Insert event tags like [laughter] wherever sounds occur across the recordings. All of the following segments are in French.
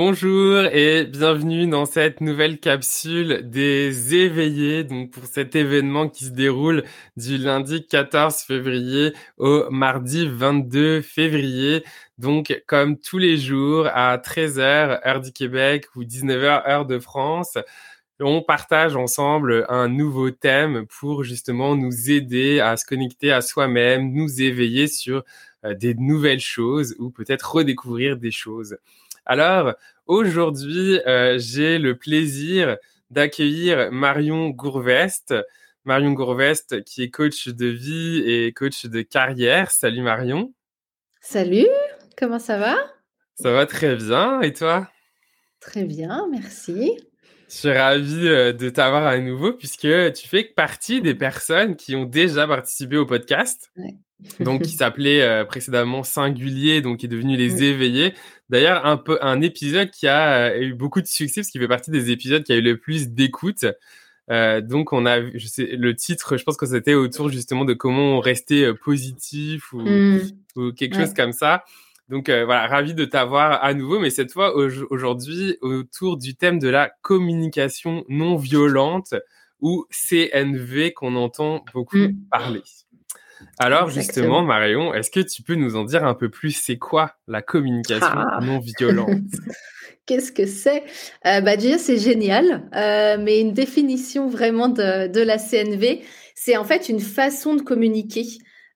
Bonjour et bienvenue dans cette nouvelle capsule des éveillés, donc pour cet événement qui se déroule du lundi 14 février au mardi 22 février. Donc comme tous les jours à 13h heure du Québec ou 19h heure de France, on partage ensemble un nouveau thème pour justement nous aider à se connecter à soi-même, nous éveiller sur euh, des nouvelles choses ou peut-être redécouvrir des choses. Alors, aujourd'hui, euh, j'ai le plaisir d'accueillir Marion Gourvest. Marion Gourvest, qui est coach de vie et coach de carrière. Salut Marion. Salut, comment ça va? Ça va très bien, et toi? Très bien, merci. Je suis ravi euh, de t'avoir à nouveau puisque tu fais partie des personnes qui ont déjà participé au podcast. donc qui [laughs] s'appelait euh, précédemment Singulier, donc qui est devenu Les Éveillés. D'ailleurs, un peu un épisode qui a euh, eu beaucoup de succès parce qu'il fait partie des épisodes qui a eu le plus d'écoute. Euh, donc on a, je sais, le titre, je pense que c'était autour justement de comment rester positif ou, mmh. ou quelque chose comme ça. Donc voilà, ravi de t'avoir à nouveau, mais cette fois aujourd'hui autour du thème de la communication non violente ou CNV qu'on entend beaucoup mmh. parler. Alors justement, Marion, est-ce que tu peux nous en dire un peu plus? C'est quoi la communication ah. non violente? [laughs] Qu'est-ce que c'est? Euh, bah, Déjà, c'est génial, euh, mais une définition vraiment de, la CNV, c'est en fait une façon de communiquer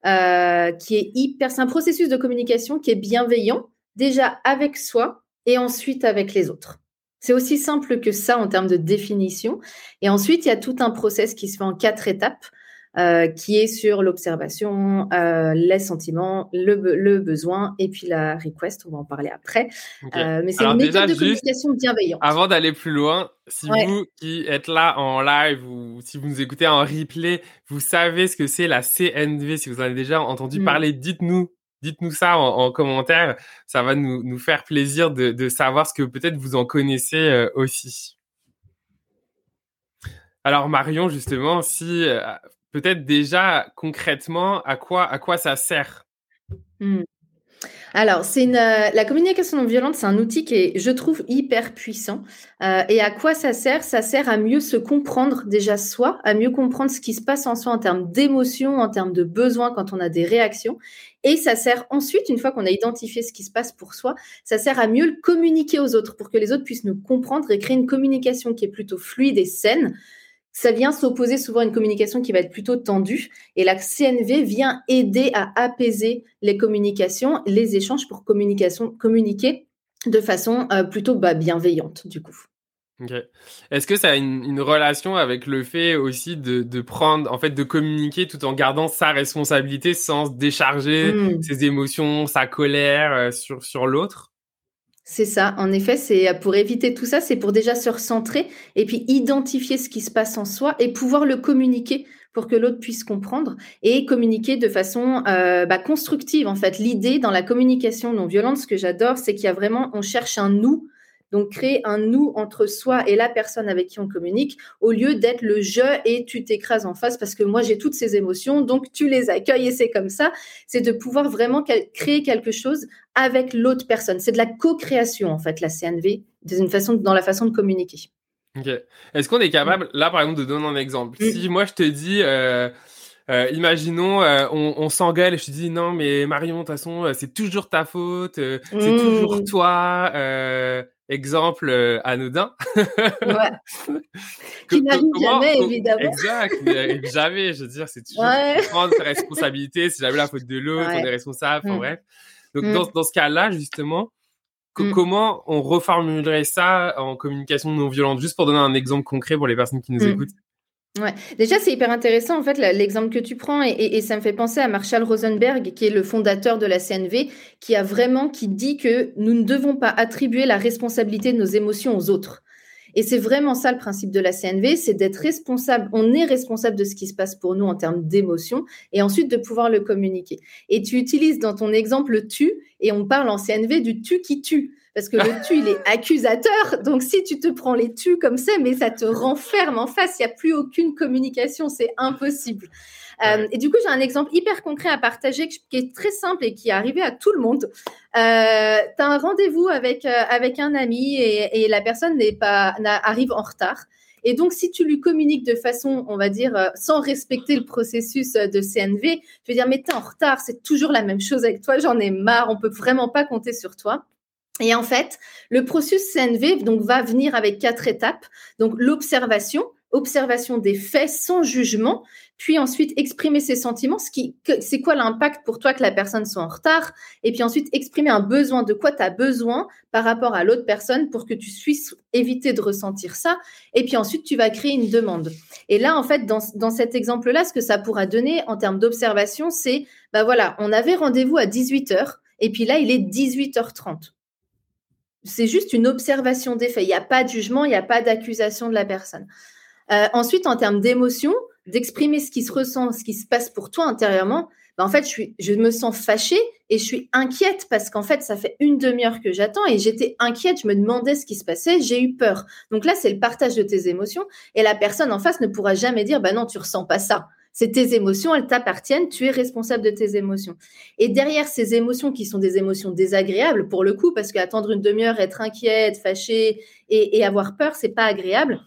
euh, qui est hyper... C'est un processus de communication qui est bienveillant, déjà avec soi et ensuite avec les autres. C'est aussi simple que ça en termes de définition. Et ensuite, il y a tout un process qui se fait en quatre étapes. Euh, qui est sur l'observation, euh, les sentiments, le, le, besoin et puis la request. On va en parler après. Euh, mais c'est une méthode de communication bienveillante. Avant d'aller plus loin, si vous qui êtes là en live ou si vous nous écoutez en replay, vous savez ce que c'est la CNV. Si vous en avez déjà entendu mm. parler, dites-nous. Dites-nous ça en, commentaire. Ça va nous, nous faire plaisir de, de savoir ce que peut-être vous en connaissez aussi. Alors Marion, justement, si peut-être déjà concrètement à quoi, à quoi ça sert? Mmh. Alors, c'est euh, la communication non violente, c'est un outil qui est, je trouve, hyper puissant. Euh, et à quoi ça sert? Ça sert à mieux se comprendre déjà soi, à mieux comprendre ce qui se passe en soi en termes d'émotions, en termes de besoins quand on a des réactions. Et ça sert ensuite, une fois qu'on a identifié ce qui se passe pour soi, ça sert à mieux le communiquer aux autres pour que les autres puissent nous comprendre et créer une communication qui est plutôt fluide et saine ça vient s'opposer souvent à une communication qui va être plutôt tendue. Et la CNV vient aider à apaiser les communications, les échanges pour communication, communiquer de façon euh, plutôt bah, bienveillante, du coup. Est-ce que ça a une, relation avec le fait aussi de, prendre, en fait, de communiquer tout en gardant sa responsabilité sans décharger mmh. ses émotions, sa colère euh, sur, sur l'autre? C'est ça, en effet, c'est euh, pour éviter tout ça, c'est pour déjà se recentrer et puis identifier ce qui se passe en soi et pouvoir le communiquer pour que l'autre puisse comprendre et communiquer de façon euh, bah, constructive. En fait, l'idée dans la communication non violente, ce que j'adore, c'est qu'il y a vraiment, on cherche un nous donc, créer un nous entre soi et la personne avec qui on communique, au lieu d'être le je et tu t'écrases en face parce que moi j'ai toutes ces émotions, donc tu les accueilles et c'est comme ça. C'est de pouvoir vraiment créer quelque chose avec l'autre personne. C'est de la co-création en fait, la CNV, une façon, dans la façon de communiquer. Ok. Est-ce qu'on est capable, là par exemple, de donner un exemple? Mm. Si moi je te dis. Euh, euh, imaginons, euh, on, on s'engueule et je te dis non mais Marion, de toute façon, c'est toujours ta faute, c'est toujours mm. toi exemple euh, anodin. ouais. [laughs] Qui n'arrive jamais, évidemment. Exact, jamais. Je veux dire, c'est [laughs] toujours prendre sa responsabilité. C'est jamais la faute de l'autre, on est responsable. Enfin, mm. bref. Donc, mm. dans, dans, ce cas-là, justement, mm. comment on reformulerait ça en communication non violente? Juste pour donner un exemple concret pour les personnes qui nous écoutent. Ouais. Déjà, c'est hyper intéressant, en fait, l'exemple que tu prends, et, ça me fait penser à Marshall Rosenberg, qui est le fondateur de la CNV, qui a vraiment, qui dit que nous ne devons pas attribuer la responsabilité de nos émotions aux autres. Et c'est vraiment ça le principe de la CNV, c'est d'être responsable. On est responsable de ce qui se passe pour nous en termes d'émotions et ensuite de pouvoir le communiquer. Et tu utilises dans ton exemple le tu et on parle en CNV du tu qui tue. Parce que le [laughs] tu, il est accusateur. Donc, si tu te prends les tu comme ça, mais ça te renferme en face. Il n'y a plus aucune communication. C'est impossible. Euh, et du coup, j'ai un exemple hyper concret à partager qui est très simple et qui est arrivé à tout le monde. Euh, tu as un rendez-vous avec, avec un ami et, et la personne n'est pas, arrive en retard. Et donc, si tu lui communiques de façon, on va dire, sans respecter le processus de CNV, je vais dire, mais t'es en retard, c'est toujours la même chose avec toi, j'en ai marre, on peut vraiment pas compter sur toi. Et en fait, le processus CNV donc, va venir avec quatre étapes. Donc, l'observation, observation des faits sans jugement, puis ensuite exprimer ses sentiments, ce qui, c'est quoi l'impact pour toi que la personne soit en retard, et puis ensuite exprimer un besoin, de quoi tu as besoin par rapport à l'autre personne pour que tu puisses éviter de ressentir ça, et puis ensuite tu vas créer une demande. Et là, en fait, dans, cet exemple-là, ce que ça pourra donner en termes d'observation, c'est, bah voilà, on avait rendez-vous à 18h, et puis là, il est 18h30 c'est juste une observation des faits. Il n'y a pas de jugement, il n'y a pas d'accusation de la personne. Euh, ensuite, en termes d'émotion, d'exprimer ce qui se ressent, ce qui se passe pour toi intérieurement, ben en fait, je, me sens fâchée et je suis inquiète parce qu'en fait, ça fait une demi-heure que j'attends et j'étais inquiète, je me demandais ce qui se passait, j'ai eu peur. Donc là, c'est le partage de tes émotions et la personne en face ne pourra jamais dire, bah non, tu ressens pas ça c'est tes émotions, elles t'appartiennent, tu es responsable de tes émotions. Et derrière ces émotions qui sont des émotions désagréables, pour le coup, parce qu'attendre une demi-heure, être inquiète, fâchée et, avoir peur, c'est pas agréable.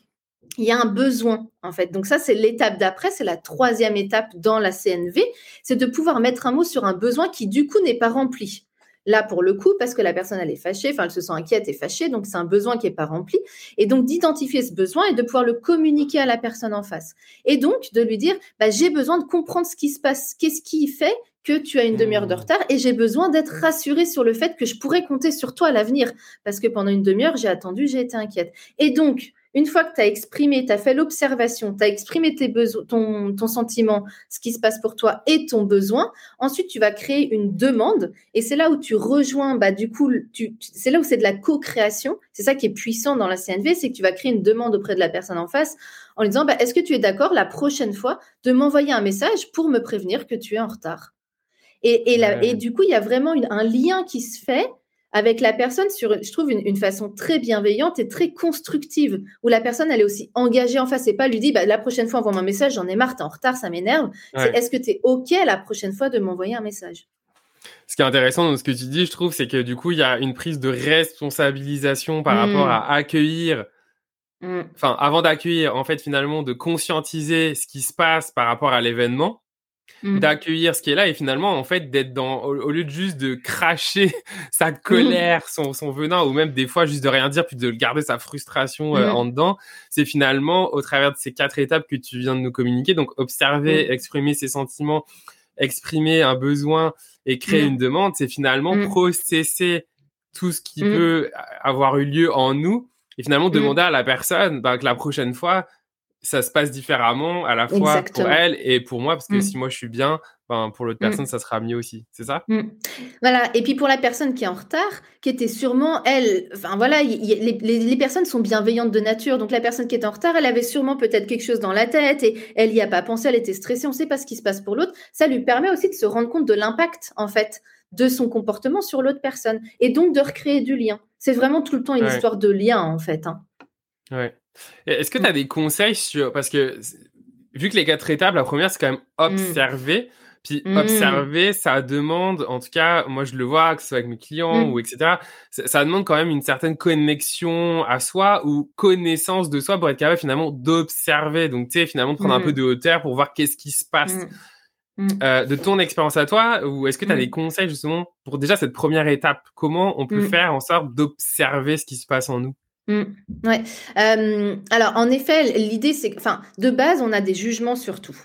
Il y a un besoin, en fait. Donc ça, c'est l'étape d'après, c'est la troisième étape dans la CNV, c'est de pouvoir mettre un mot sur un besoin qui, du coup, n'est pas rempli. Là, pour le coup, parce que la personne, elle est fâchée, enfin, elle se sent inquiète et fâchée, donc c'est un besoin qui n'est pas rempli. Et donc, d'identifier ce besoin et de pouvoir le communiquer à la personne en face. Et donc, de lui dire, bah, j'ai besoin de comprendre ce qui se passe, qu'est-ce qui fait que tu as une demi-heure de mmh. retard et j'ai besoin d'être rassurée sur le fait que je pourrais compter sur toi à l'avenir parce que pendant une demi-heure, j'ai attendu, j'ai été inquiète. Et donc, une fois que tu as exprimé, tu as fait l'observation, tu as exprimé tes besoins, ton, ton, sentiment, ce qui se passe pour toi et ton besoin, ensuite tu vas créer une demande et c'est là où tu rejoins, bah, du coup, c'est là où c'est de la co-création. C'est ça qui est puissant dans la CNV, c'est que tu vas créer une demande auprès de la personne en face en lui disant, bah, est-ce que tu es d'accord la prochaine fois de m'envoyer un message pour me prévenir que tu es en retard? Et, et, et du coup, il y a vraiment un lien qui se fait avec la personne sur, je trouve, une, façon très bienveillante et très constructive, où la personne, elle est aussi engagée en face et pas lui dit, bah, la prochaine fois, envoie-moi un message, j'en ai marre, t'es en retard, ça m'énerve. C'est est-ce que tu es OK la prochaine fois de m'envoyer un message? Ce qui est intéressant dans ce que tu dis, je trouve, c'est que du coup, il y a une prise de responsabilisation par rapport à mmh. accueillir, mmh. enfin, avant d'accueillir, en fait, finalement, de conscientiser ce qui se passe par rapport à l'événement Mmh. d'accueillir ce qui est là et finalement en fait d'être dans au, lieu de juste de cracher [laughs] sa mmh. colère son, son venin ou même des fois juste de rien dire puis de garder sa frustration euh, mmh. en dedans c'est finalement au travers de ces quatre étapes que tu viens de nous communiquer donc observer exprimer ses sentiments exprimer un besoin et créer une demande c'est finalement processer tout ce qui peut avoir eu lieu en nous et finalement demander à la personne bah, que la prochaine fois ça se passe différemment à la fois pour elle et pour moi, parce que mmh. si moi je suis bien, ben, pour l'autre mmh. personne, ça sera mieux aussi. C'est ça? Mmh. Voilà. Et puis pour la personne qui est en retard, qui était sûrement, elle, enfin voilà, les, personnes sont bienveillantes de nature. Donc la personne qui est en retard, elle avait sûrement peut-être quelque chose dans la tête et elle n'y a pas pensé, elle était stressée, on ne sait pas ce qui se passe pour l'autre. Ça lui permet aussi de se rendre compte de l'impact, en fait, de son comportement sur l'autre personne et donc de recréer du lien. C'est vraiment tout le temps une histoire de lien, en fait. Hein. Ouais. Est-ce que tu as des conseils sur. Parce que vu que les quatre étapes, la première, c'est quand même mmh. observer. Puis mmh. observer, ça demande, en tout cas, moi je le vois, que ce soit avec mes clients ou etc., ça, demande quand même une certaine connexion à soi ou connaissance de soi pour être capable finalement d'observer. Donc, tu sais, finalement, de prendre un peu de hauteur pour voir qu'est-ce qui se passe. Euh, de ton expérience à toi, ou est-ce que tu as des conseils justement pour déjà cette première étape? Comment on peut faire en sorte d'observer ce qui se passe en nous? Mmh. ouais. Euh, alors, en effet, l'idée, c'est enfin, de base, on a des jugements sur tout.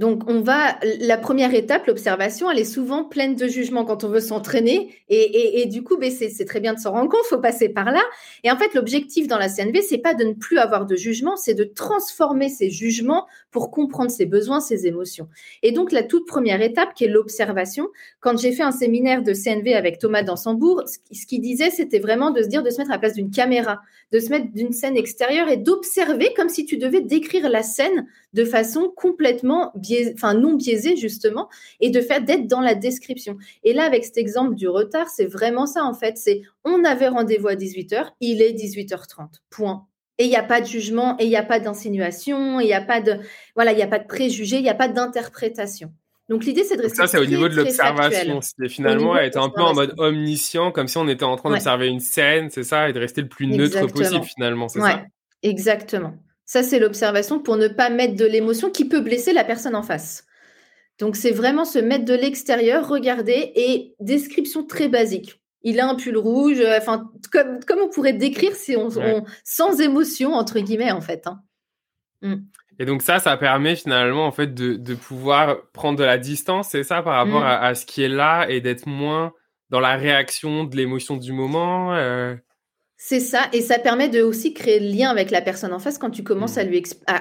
Donc, on va, la première étape, l'observation, elle est souvent pleine de jugements quand on veut s'entraîner. Et, du coup, ben, c'est très bien de s'en rendre compte, faut passer par là. Et en fait, l'objectif dans la CNV, c'est pas de ne plus avoir de jugement, c'est de transformer ces jugements pour comprendre ses besoins, ses émotions. Et donc, la toute première étape, qui est l'observation, quand j'ai fait un séminaire de CNV avec Thomas Dansembourg, ce qu'il disait, c'était vraiment de se dire, de se mettre à la place d'une caméra, de se mettre d'une scène extérieure et d'observer comme si tu devais décrire la scène de façon complètement enfin non biaisée justement, et de faire d'être dans la description. Et là, avec cet exemple du retard, c'est vraiment ça en fait. C'est on avait rendez-vous à 18h, il est 18h30. Point. Et il n'y a pas de jugement, et il n'y a pas d'insinuation, il n'y a pas de voilà, il n'y a pas de préjugé, il n'y a pas d'interprétation. Donc l'idée, c'est de rester. ça, c'est au niveau de l'observation. C'est finalement être un peu en mode omniscient, comme si on était en train d'observer une scène, c'est ça, et de rester le plus neutre possible finalement, c'est ça? Exactement. Ça, c'est l'observation pour ne pas mettre de l'émotion qui peut blesser la personne en face. Donc c'est vraiment se mettre de l'extérieur, regarder et description très basique. Il a un pull rouge, euh, enfin comme, comme on pourrait décrire si on, sans émotion entre guillemets en fait. Hein. Mm. Et donc ça, ça permet finalement en fait de, de pouvoir prendre de la distance, c'est ça, par rapport mm. à, ce qui est là et d'être moins dans la réaction de l'émotion du moment. Euh? C'est ça, et ça permet de aussi créer le lien avec la personne en face quand tu commences à, mm. lui à,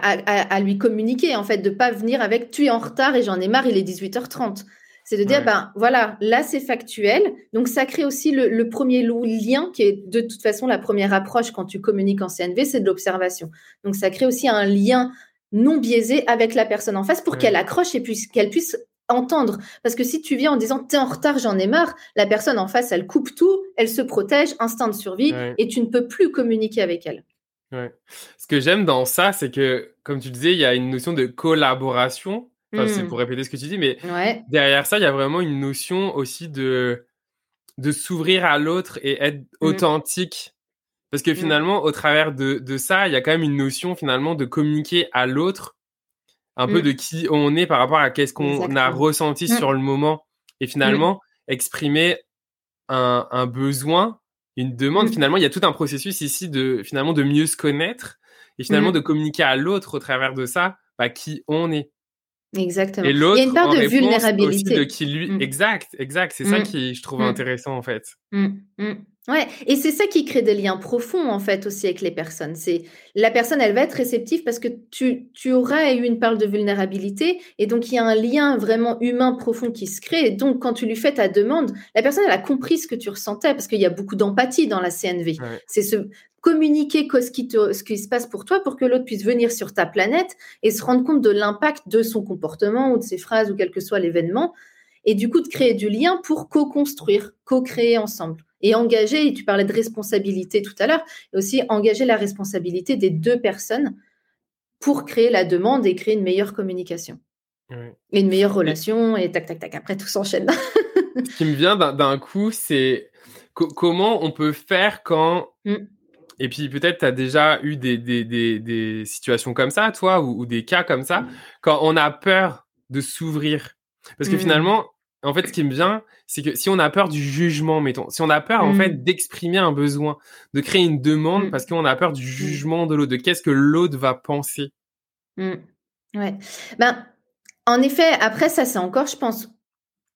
à, lui communiquer, en fait, de pas venir avec tu es en retard et j'en ai marre, il est 18h30. C'est de dire, ben voilà, là c'est factuel. Donc ça crée aussi le, le, premier lien qui est de toute façon la première approche quand tu communiques en CNV, c'est de l'observation. Donc ça crée aussi un lien non biaisé avec la personne en face pour qu'elle accroche et puis qu'elle puisse entendre. Parce que si tu viens en disant t'es en retard, j'en ai marre, la personne en face, elle coupe tout, elle se protège, instinct de survie, et tu ne peux plus communiquer avec elle. Ce que j'aime dans ça, c'est que, comme tu disais, il y a une notion de collaboration. Enfin, c'est hmm. pour répéter ce que tu dis, mais derrière ça, il y a vraiment une notion aussi de, de s'ouvrir à l'autre et être hmm. authentique parce que mmh. finalement, au travers de, de, ça, il y a quand même une notion finalement de communiquer à l'autre un peu mmh. de qui on est par rapport à qu'est-ce qu'on a ressenti mmh. sur le moment et finalement exprimer un, un, besoin, une demande. Finalement, il y a tout un processus ici de finalement de mieux se connaître et finalement de communiquer à l'autre au travers de ça, bah, qui on est. Exactement. Et l'autre, il y a une part de vulnérabilité. de qui lui... Exact, exact. C'est ça qui je trouve intéressant en fait. Ouais, et c'est ça qui crée des liens profonds en fait aussi avec les personnes. C'est la personne, elle va être réceptive parce que tu, tu auras eu une part de vulnérabilité et donc il y a un lien vraiment humain profond qui se crée. Et donc quand tu lui fais ta demande, la personne elle a compris ce que tu ressentais parce qu'il y a beaucoup d'empathie dans la CNV. C'est ce communiquer ce qui, ce qui se passe pour toi pour que l'autre puisse venir sur ta planète et se rendre compte de l'impact de son comportement ou de ses phrases ou quel que soit l'événement et du coup de créer du lien pour co-construire, co-créer ensemble et engager, et tu parlais de responsabilité tout à l'heure, et aussi engager la responsabilité des deux personnes pour créer la demande et créer une meilleure communication. Et une meilleure relation, et tac, tac, tac, après tout s'enchaîne. [laughs] Ce qui me vient d'un coup, c'est comment on peut faire quand... Mm. Et puis peut-être tu as déjà eu des, des, des, situations comme ça, toi, ou, des cas comme ça, mm. quand on a peur de s'ouvrir. Parce que mm. finalement, en fait, ce qui me vient, c'est que si on a peur du jugement, mettons, si on a peur en fait mmh. d'exprimer un besoin, de créer une demande mmh. parce qu'on a peur du mmh. jugement de l'autre, de qu'est-ce que l'autre va penser. Ouais. Ben, en effet, après ça, c'est encore, je pense,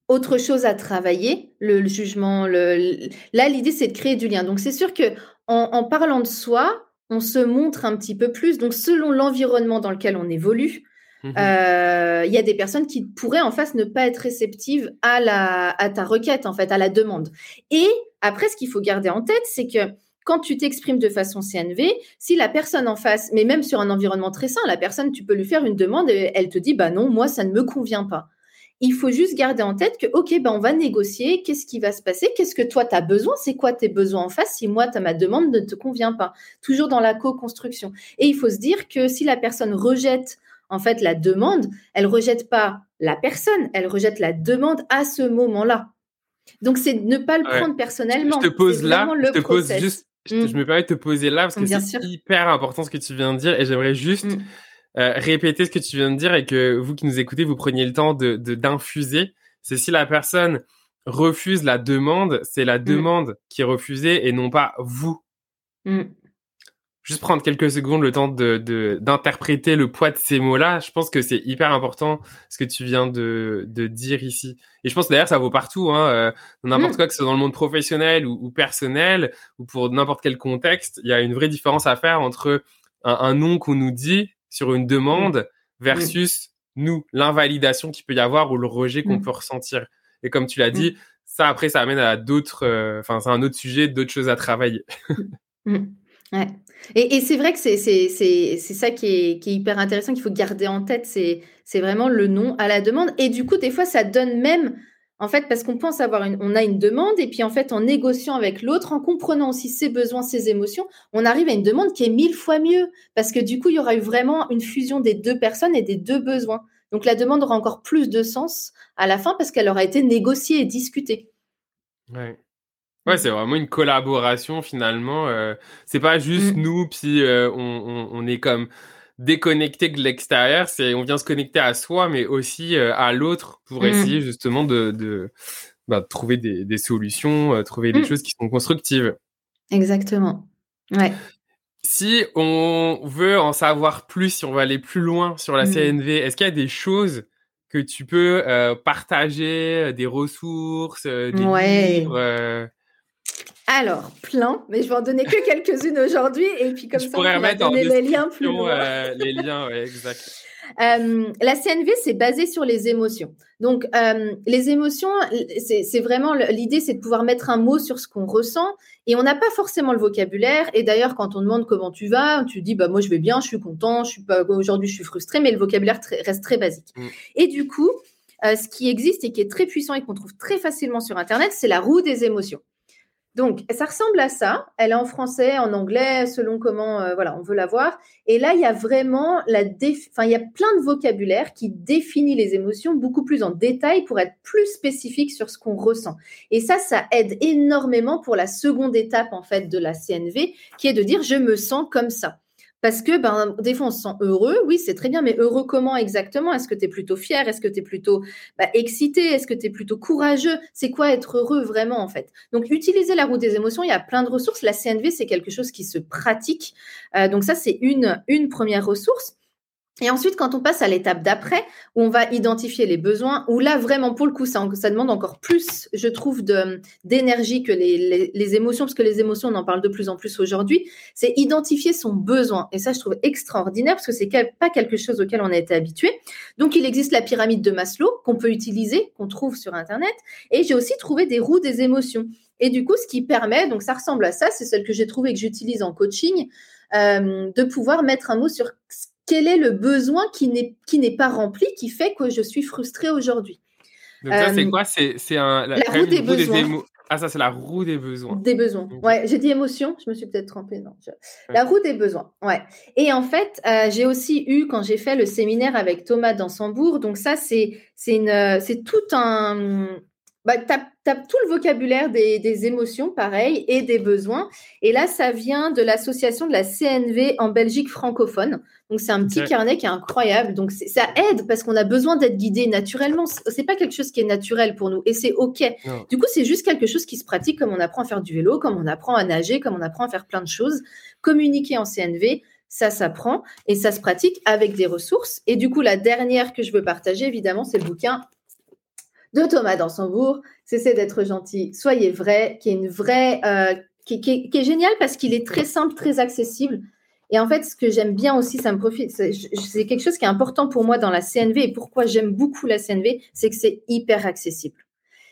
autre chose à travailler, le, jugement. Le, Là, l'idée, c'est de créer du lien. Donc, c'est sûr que en parlant de soi, on se montre un petit peu plus. Donc, selon l'environnement dans lequel on évolue, Mmh euh, il y a des personnes qui pourraient en face ne pas être réceptives à, la, à ta requête, en fait, à la demande. Et après, ce qu'il faut garder en tête, c'est que quand tu t'exprimes de façon CNV, si la personne en face, mais même sur un environnement très sain, la personne, tu peux lui faire une demande et elle te dit, bah non, moi, ça ne me convient pas. Il faut juste garder en tête que, OK, bah on va négocier, qu'est-ce qui va se passer, qu'est-ce que toi, tu as besoin, c'est quoi tes besoins en face si moi, ma demande ne te convient pas. Toujours dans la co-construction. Et il faut se dire que si la personne rejette en fait, la demande, elle rejette pas la personne, elle rejette la demande à ce moment-là. Donc, c'est ne pas le prendre personnellement. Je te pose là, je te pose juste, je, mm. me permets de te poser là parce que c'est hyper important ce que tu viens de dire et j'aimerais juste mm. euh, répéter ce que tu viens de dire et que vous qui nous écoutez, vous preniez le temps de d'infuser. c'est si la personne refuse la demande, c'est la mm. demande qui est refusée et non pas vous juste prendre quelques secondes le temps de d'interpréter le poids de ces mots-là. Je pense que c'est hyper important ce que tu viens de, de dire ici. Et je pense d'ailleurs ça vaut partout, hein, euh, n'importe mm. quoi que ce soit dans le monde professionnel ou, personnel ou pour n'importe quel contexte. Il y a une vraie différence à faire entre un, un nom qu'on nous dit sur une demande mm. versus nous, l'invalidation qu'il peut y avoir ou le rejet qu'on mm. peut ressentir. Et comme tu l'as dit, ça après ça amène à d'autres, euh, enfin c'est un autre sujet, d'autres choses à travailler. Ouais. Et, c'est vrai que c'est ça qui est, qui est, hyper intéressant, qu'il faut garder en tête, c'est vraiment le nom à la demande. Et du coup, des fois, ça donne même En fait, parce qu'on pense avoir une, on a une demande et puis en fait, en négociant avec l'autre, en comprenant aussi ses besoins, ses émotions, on arrive à une demande qui est mille fois mieux parce que du coup, il y aura eu vraiment une fusion des deux personnes et des deux besoins. Donc la demande aura encore plus de sens à la fin parce qu'elle aura été négociée et discutée. Ouais, c'est vraiment une collaboration finalement. Euh, c'est pas juste mmh. nous, puis euh, on, on, est comme déconnecté de l'extérieur, c'est on vient se connecter à soi, mais aussi euh, à l'autre pour mmh. essayer justement de, de bah, trouver des, des solutions, euh, trouver des mmh. choses qui sont constructives. Exactement. Ouais. Si on veut en savoir plus, si on veut aller plus loin sur la. CNV, est-ce qu'il y a des choses que tu peux partager, des ressources, des livres alors, plein, mais je vais en donner que [laughs] quelques-unes aujourd'hui et puis comme ça, on va donner les liens plus loin. Euh, les liens, ouais, exact. [laughs] Euh, la CNV, c'est basé sur les émotions. Donc, euh, les émotions, c'est vraiment l'idée, c'est de pouvoir mettre un mot sur ce qu'on ressent. Et on n'a pas forcément le vocabulaire. Et d'ailleurs, quand on demande comment tu vas, tu dis bah moi je vais bien, je suis content, je suis pas aujourd'hui je suis frustré, mais le vocabulaire reste très basique. Mm. Et du coup, ce qui existe et qui est très puissant et qu'on trouve très facilement sur Internet, c'est la roue des émotions. Donc, ça ressemble à ça. Elle est en français, en anglais, selon comment euh, voilà, on veut la voir. Et là, il y a vraiment la enfin, il y a plein de vocabulaire qui définit les émotions beaucoup plus en détail pour être plus spécifique sur ce qu'on ressent. Et ça, ça aide énormément pour la seconde étape en fait de la CNV, qui est de dire je me sens comme ça. Parce que ben, des fois, on se sent heureux, oui, c'est très bien, mais heureux comment exactement? Est-ce que tu es plutôt fier? Est-ce que tu es plutôt bah, excité? Est-ce que tu es plutôt courageux? C'est quoi être heureux vraiment, en fait? Donc, utiliser la roue des émotions, il y a plein de ressources. La CNV, c'est quelque chose qui se pratique. Euh, donc, ça, c'est une, une première ressource. Et ensuite, quand on passe à l'étape d'après, où on va identifier les besoins, où là, vraiment, pour le coup, ça, demande encore plus, je trouve, d'énergie que les, émotions, parce que les émotions, on en parle de plus en plus aujourd'hui, c'est identifier son besoin. Et ça, je trouve extraordinaire, parce que c'est pas quelque chose auquel on a été habitué. Donc, il existe la pyramide de Maslow, qu'on peut utiliser, qu'on trouve sur Internet. Et j'ai aussi trouvé des roues des émotions. Et du coup, ce qui permet, donc ça ressemble à ça, c'est celle que j'ai trouvée et que j'utilise en coaching, euh, de pouvoir mettre un mot sur quel est le besoin qui n'est, pas rempli, qui fait que je suis frustrée aujourd'hui? Donc ça, c'est euh, quoi? C'est, un, la, roue des besoins. ah, ça, c'est la roue des besoins. Des besoins. Ouais, j'ai dit émotion, je me suis peut-être trompée. Non, La roue des besoins. Ouais. Et en fait, euh, j'ai aussi eu, quand j'ai fait le séminaire avec Thomas Dansembourg, donc ça, c'est, c'est, une, c'est tout un, bah, tu as, tout le vocabulaire des, émotions, pareil, et des besoins. Et là, ça vient de l'association de la CNV en Belgique francophone. Donc, c'est un petit carnet qui est incroyable. Donc, ça aide parce qu'on a besoin d'être guidé naturellement. C'est pas quelque chose qui est naturel pour nous et c'est OK. Du coup, c'est juste quelque chose qui se pratique comme on apprend à faire du vélo, comme on apprend à nager, comme on apprend à faire plein de choses. Communiquer en CNV, ça s'apprend et ça se pratique avec des ressources. Et du coup, la dernière que je veux partager, évidemment, c'est le bouquin de Thomas Dansembourg, Cessez d'être gentil, soyez vrai, qui est une vraie, euh, qui, est génial parce qu'il est très simple, très accessible. Et en fait, ce que j'aime bien aussi, ça me profite, c'est quelque chose qui est important pour moi dans la CNV et pourquoi j'aime beaucoup la CNV, c'est que c'est hyper accessible.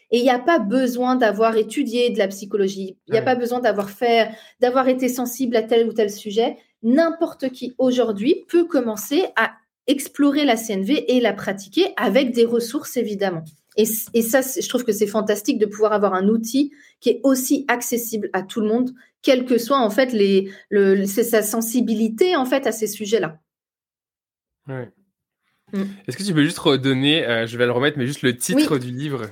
Et il n'y a pas besoin d'avoir étudié de la psychologie, il n'y a pas besoin d'avoir fait, d'avoir été sensible à tel ou tel sujet. N'importe qui aujourd'hui peut commencer à explorer la CNV et la pratiquer avec des ressources évidemment. Et, ça, je trouve que c'est fantastique de pouvoir avoir un outil qui est aussi accessible à tout le monde, quelle que soit en fait les, le, sa sensibilité en fait à ces sujets-là. Ouais. Mm. Est-ce que tu peux juste redonner, euh, je vais le remettre, mais juste le titre du livre?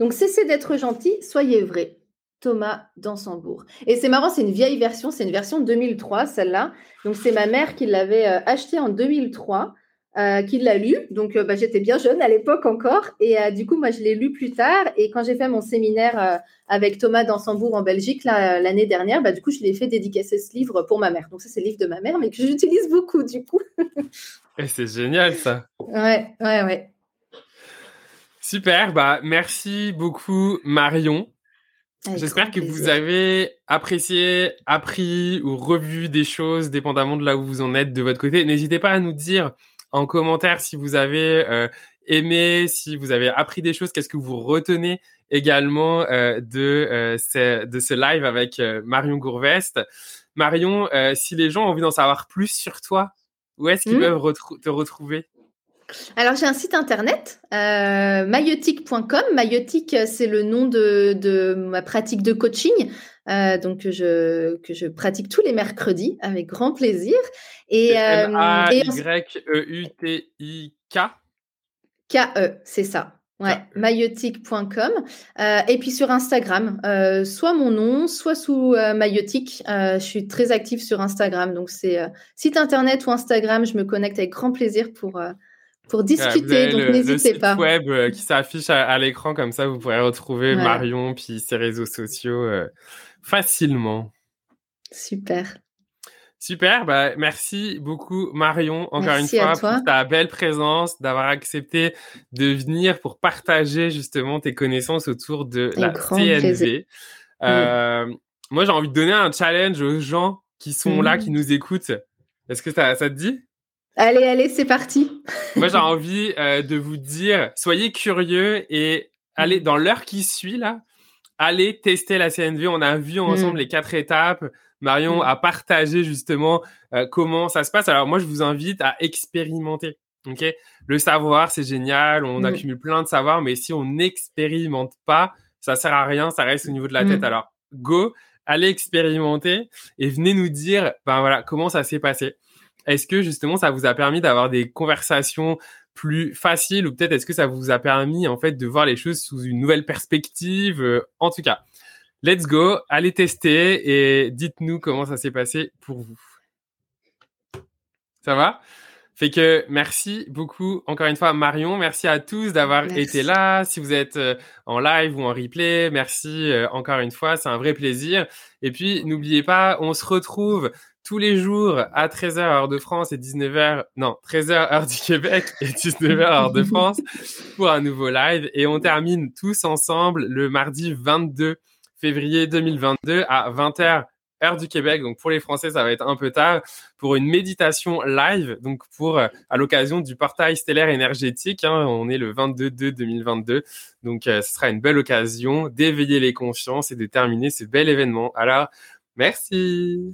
Donc, cessez d'être gentil, soyez vrai. Thomas Dansembourg. Et c'est marrant, c'est une vieille version, c'est une version 2003, celle-là. Donc, c'est ma mère qui l'avait euh, acheté en 2003. Euh, qui l'a lu. Donc, euh, bah, j'étais bien jeune à l'époque encore. Et euh, du coup, moi, je l'ai lu plus tard. Et quand j'ai fait mon séminaire avec Thomas Dansembourg en Belgique l'année dernière, bah, du coup, je l'ai fait dédicacer ce livre pour ma mère. Donc, ça, c'est le livre de ma mère, mais que j'utilise beaucoup, du coup. et c'est génial, ça. Ouais, ouais, ouais. Super. Bah, merci beaucoup, Marion. J'espère que vous avez apprécié, appris ou revu des choses, dépendamment de là où vous en êtes de votre côté. N'hésitez pas à nous dire en commentaire si vous avez euh, aimé, si vous avez appris des choses, qu'est-ce que vous retenez également euh, de, euh, ce, de ce live avec Marion Gourvest. Marion, si les gens ont envie d'en savoir plus sur toi, où est-ce qu'ils mmh. peuvent te retrouver? Alors j'ai un site internet, euh, mayotic.com. Mayotic, c'est le nom de, ma pratique de coaching, euh, donc que je, que je pratique tous les mercredis avec grand plaisir. Et, M A Y E U T I K? K E, c'est ça. Ouais, mayotic.com. Euh, et puis sur Instagram, euh, soit mon nom, soit sous euh, Mayotic. je suis très active sur Instagram. Donc, c'est site internet ou Instagram. Je me connecte avec grand plaisir pour, pour discuter. donc, n'hésitez pas. Le site web qui s'affiche à, l'écran, comme ça, vous pourrez retrouver Marion puis ses réseaux sociaux facilement. Super. Super, bah, merci beaucoup Marion, encore une fois, pour ta belle présence, d'avoir accepté de venir pour partager justement tes connaissances autour de la TNV. Euh, moi, j'ai envie de donner un challenge aux gens qui sont là, qui nous écoutent. Est-ce que ça, ça te dit? Allez, allez, c'est parti. moi, j'ai [laughs] envie euh, de vous dire, soyez curieux et allez dans l'heure qui suit là, allez tester la CNV. On a vu ensemble mmh. les quatre étapes. Marion a partagé justement euh, comment ça se passe. Alors moi, je vous invite à expérimenter. Ok, le savoir c'est génial, on accumule plein de savoir, mais si on n'expérimente pas, ça sert à rien, ça reste au niveau de la tête. Alors go, allez expérimenter et venez nous dire, ben voilà, comment ça s'est passé. Est-ce que justement ça vous a permis d'avoir des conversations plus faciles ou peut-être est-ce que ça vous a permis en fait de voir les choses sous une nouvelle perspective euh, En tout cas, let's go, allez tester et dites-nous comment ça s'est passé pour vous. Ça va? Fait que merci beaucoup encore une fois Marion, merci à tous d'avoir été là. Si vous êtes euh, en live ou en replay, merci euh, encore une fois, c'est un vrai plaisir. Et puis n'oubliez pas, on se retrouve tous les jours à 13h heure de France et 19h non, 13h heure du Québec et [laughs] 19h heure de France pour un nouveau live et on termine tous ensemble le mardi 22 février 2022 à 20h heure du Québec. Donc pour les Français, ça va être un peu tard pour une méditation live. Donc pour euh, à l'occasion du portail stellaire énergétique, hein, on est le 22 2 2022. Donc euh, ce sera une belle occasion d'éveiller les consciences et de terminer ce bel événement. Alors merci.